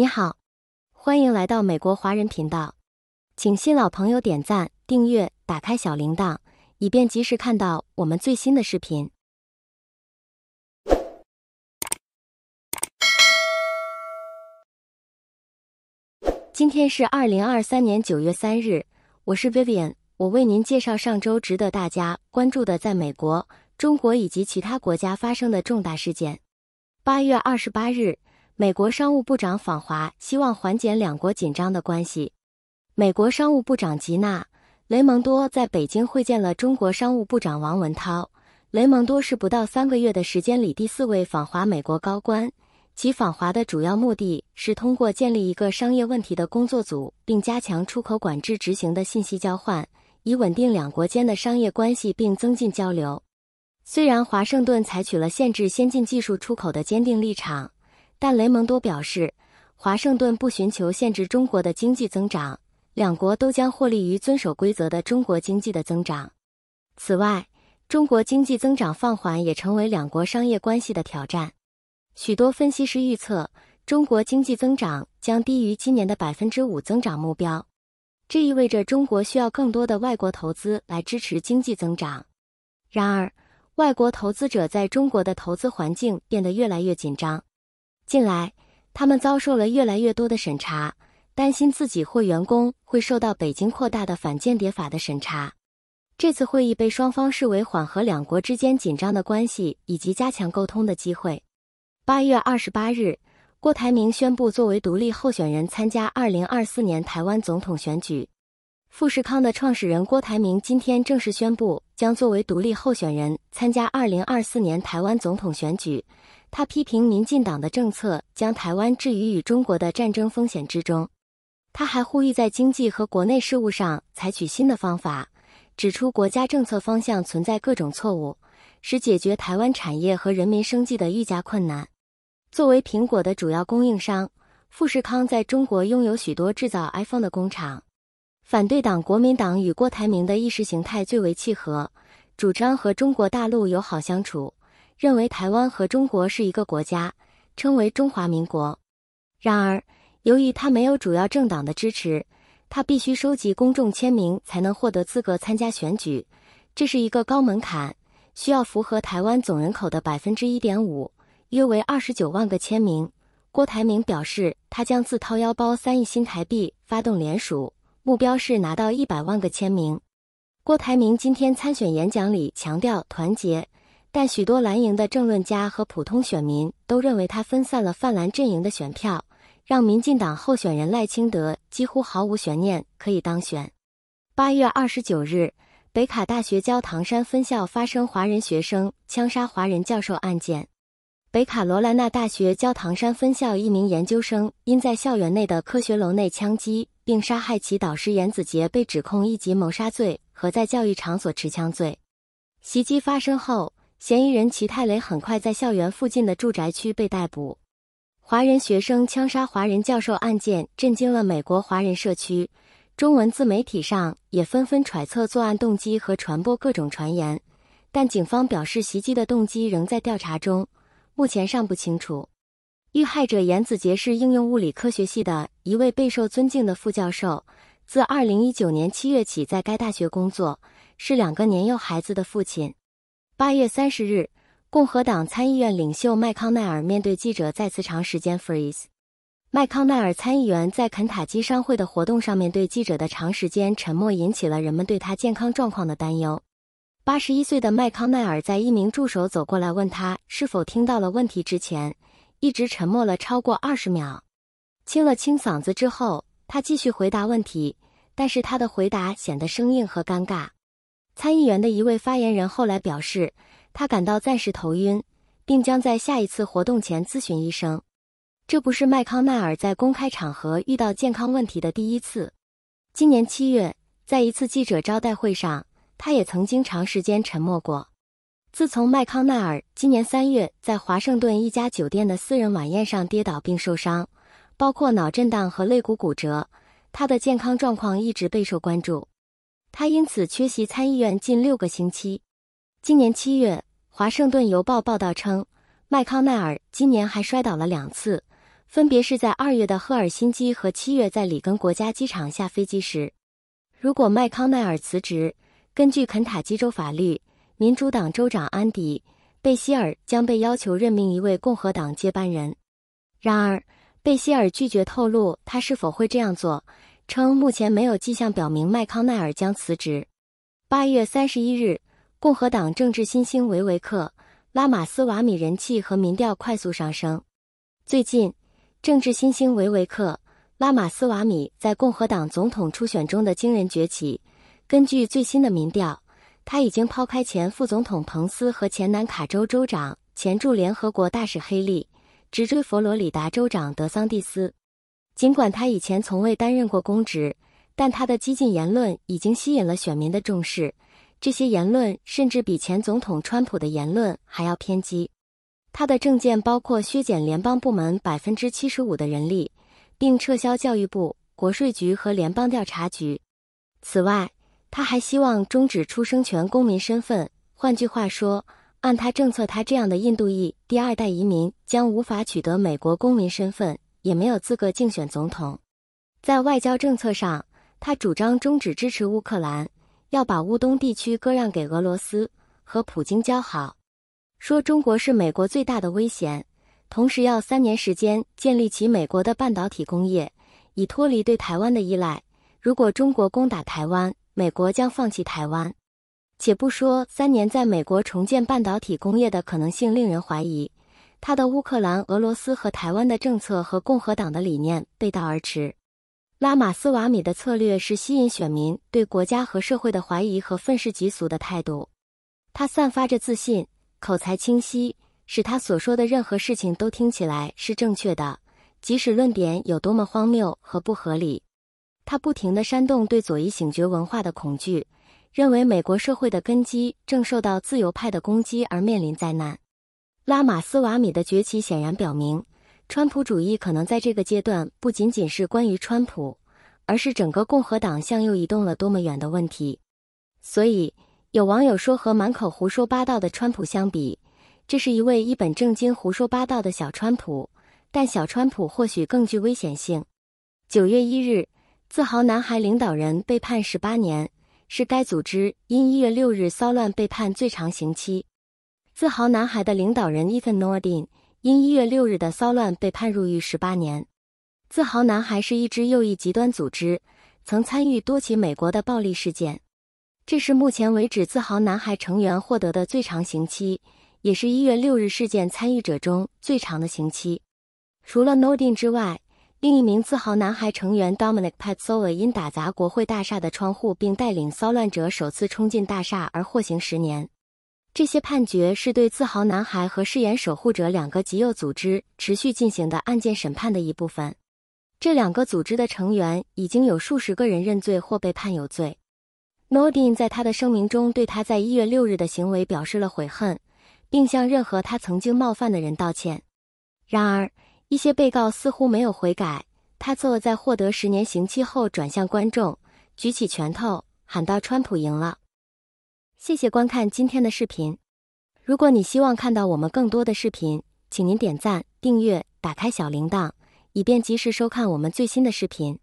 你好，欢迎来到美国华人频道，请新老朋友点赞、订阅、打开小铃铛，以便及时看到我们最新的视频。今天是二零二三年九月三日，我是 Vivian，我为您介绍上周值得大家关注的在美国、中国以及其他国家发生的重大事件。八月二十八日。美国商务部长访华，希望缓解两国紧张的关系。美国商务部长吉娜·雷蒙多在北京会见了中国商务部长王文涛。雷蒙多是不到三个月的时间里第四位访华美国高官。其访华的主要目的是通过建立一个商业问题的工作组，并加强出口管制执行的信息交换，以稳定两国间的商业关系并增进交流。虽然华盛顿采取了限制先进技术出口的坚定立场。但雷蒙多表示，华盛顿不寻求限制中国的经济增长，两国都将获利于遵守规则的中国经济的增长。此外，中国经济增长放缓也成为两国商业关系的挑战。许多分析师预测，中国经济增长将低于今年的百分之五增长目标，这意味着中国需要更多的外国投资来支持经济增长。然而，外国投资者在中国的投资环境变得越来越紧张。近来，他们遭受了越来越多的审查，担心自己或员工会受到北京扩大的反间谍法的审查。这次会议被双方视为缓和两国之间紧张的关系以及加强沟通的机会。八月二十八日，郭台铭宣布作为独立候选人参加二零二四年台湾总统选举。富士康的创始人郭台铭今天正式宣布将作为独立候选人参加二零二四年台湾总统选举。他批评民进党的政策将台湾置于与中国的战争风险之中。他还呼吁在经济和国内事务上采取新的方法，指出国家政策方向存在各种错误，使解决台湾产业和人民生计的愈加困难。作为苹果的主要供应商，富士康在中国拥有许多制造 iPhone 的工厂。反对党国民党与郭台铭的意识形态最为契合，主张和中国大陆友好相处。认为台湾和中国是一个国家，称为中华民国。然而，由于他没有主要政党的支持，他必须收集公众签名才能获得资格参加选举。这是一个高门槛，需要符合台湾总人口的百分之一点五，约为二十九万个签名。郭台铭表示，他将自掏腰包三亿新台币发动联署，目标是拿到一百万个签名。郭台铭今天参选演讲里强调团结。但许多蓝营的政论家和普通选民都认为他分散了泛蓝阵营的选票，让民进党候选人赖清德几乎毫无悬念可以当选。八月二十九日，北卡大学焦唐山分校发生华人学生枪杀华人教授案件。北卡罗来纳大学焦唐山分校一名研究生因在校园内的科学楼内枪击并杀害其导师严子杰，被指控一级谋杀罪和在教育场所持枪罪。袭击发生后。嫌疑人齐泰雷很快在校园附近的住宅区被逮捕。华人学生枪杀华人教授案件震惊了美国华人社区，中文自媒体上也纷纷揣测作案动机和传播各种传言。但警方表示，袭击的动机仍在调查中，目前尚不清楚。遇害者严子杰是应用物理科学系的一位备受尊敬的副教授，自2019年7月起在该大学工作，是两个年幼孩子的父亲。八月三十日，共和党参议院领袖麦康奈尔面对记者再次长时间 freeze。麦康奈尔参议员在肯塔基商会的活动上面对记者的长时间沉默，引起了人们对他健康状况的担忧。八十一岁的麦康奈尔在一名助手走过来问他是否听到了问题之前，一直沉默了超过二十秒。清了清嗓子之后，他继续回答问题，但是他的回答显得生硬和尴尬。参议员的一位发言人后来表示，他感到暂时头晕，并将在下一次活动前咨询医生。这不是麦康奈尔在公开场合遇到健康问题的第一次。今年七月，在一次记者招待会上，他也曾经长时间沉默过。自从麦康奈尔今年三月在华盛顿一家酒店的私人晚宴上跌倒并受伤，包括脑震荡和肋骨骨折，他的健康状况一直备受关注。他因此缺席参议院近六个星期。今年七月，《华盛顿邮报》报道称，麦康奈尔今年还摔倒了两次，分别是在二月的赫尔辛基和七月在里根国家机场下飞机时。如果麦康奈尔辞职，根据肯塔基州法律，民主党州长安迪·贝希尔将被要求任命一位共和党接班人。然而，贝希尔拒绝透露他是否会这样做，称目前没有迹象表明麦康奈尔将辞职。八月三十一日，共和党政治新星维维克·拉马斯瓦米人气和民调快速上升。最近，政治新星维维克·拉马斯瓦米在共和党总统初选中的惊人崛起。根据最新的民调，他已经抛开前副总统彭斯和前南卡州州长、前驻联合国大使黑利，直追佛罗里达州长德桑蒂斯。尽管他以前从未担任过公职。但他的激进言论已经吸引了选民的重视，这些言论甚至比前总统川普的言论还要偏激。他的政见包括削减联邦部门百分之七十五的人力，并撤销教育部、国税局和联邦调查局。此外，他还希望终止出生权公民身份。换句话说，按他政策，他这样的印度裔第二代移民将无法取得美国公民身份，也没有资格竞选总统。在外交政策上，他主张终止支持乌克兰，要把乌东地区割让给俄罗斯，和普京交好，说中国是美国最大的危险，同时要三年时间建立起美国的半导体工业，以脱离对台湾的依赖。如果中国攻打台湾，美国将放弃台湾。且不说三年在美国重建半导体工业的可能性令人怀疑，他的乌克兰、俄罗斯和台湾的政策和共和党的理念背道而驰。拉马斯瓦米的策略是吸引选民对国家和社会的怀疑和愤世嫉俗的态度。他散发着自信，口才清晰，使他所说的任何事情都听起来是正确的，即使论点有多么荒谬和不合理。他不停地煽动对左翼醒觉文化的恐惧，认为美国社会的根基正受到自由派的攻击而面临灾难。拉马斯瓦米的崛起显然表明。川普主义可能在这个阶段不仅仅是关于川普，而是整个共和党向右移动了多么远的问题。所以，有网友说，和满口胡说八道的川普相比，这是一位一本正经胡说八道的小川普。但小川普或许更具危险性。九月一日，自豪男孩领导人被判十八年，是该组织因一月六日骚乱被判最长刑期。自豪男孩的领导人 Ethan Nordin。因一月六日的骚乱被判入狱十八年。自豪男孩是一支右翼极端组织，曾参与多起美国的暴力事件。这是目前为止自豪男孩成员获得的最长刑期，也是一月六日事件参与者中最长的刑期。除了 Nodin 之外，另一名自豪男孩成员 Dominic Petzola 因打砸国会大厦的窗户并带领骚乱者首次冲进大厦而获刑十年。这些判决是对自豪男孩和誓言守护者两个极右组织持续进行的案件审判的一部分。这两个组织的成员已经有数十个人认罪或被判有罪。Nodin 在他的声明中对他在一月六日的行为表示了悔恨，并向任何他曾经冒犯的人道歉。然而，一些被告似乎没有悔改。他坐在获得十年刑期后，转向观众，举起拳头，喊道：“川普赢了。”谢谢观看今天的视频。如果你希望看到我们更多的视频，请您点赞、订阅、打开小铃铛，以便及时收看我们最新的视频。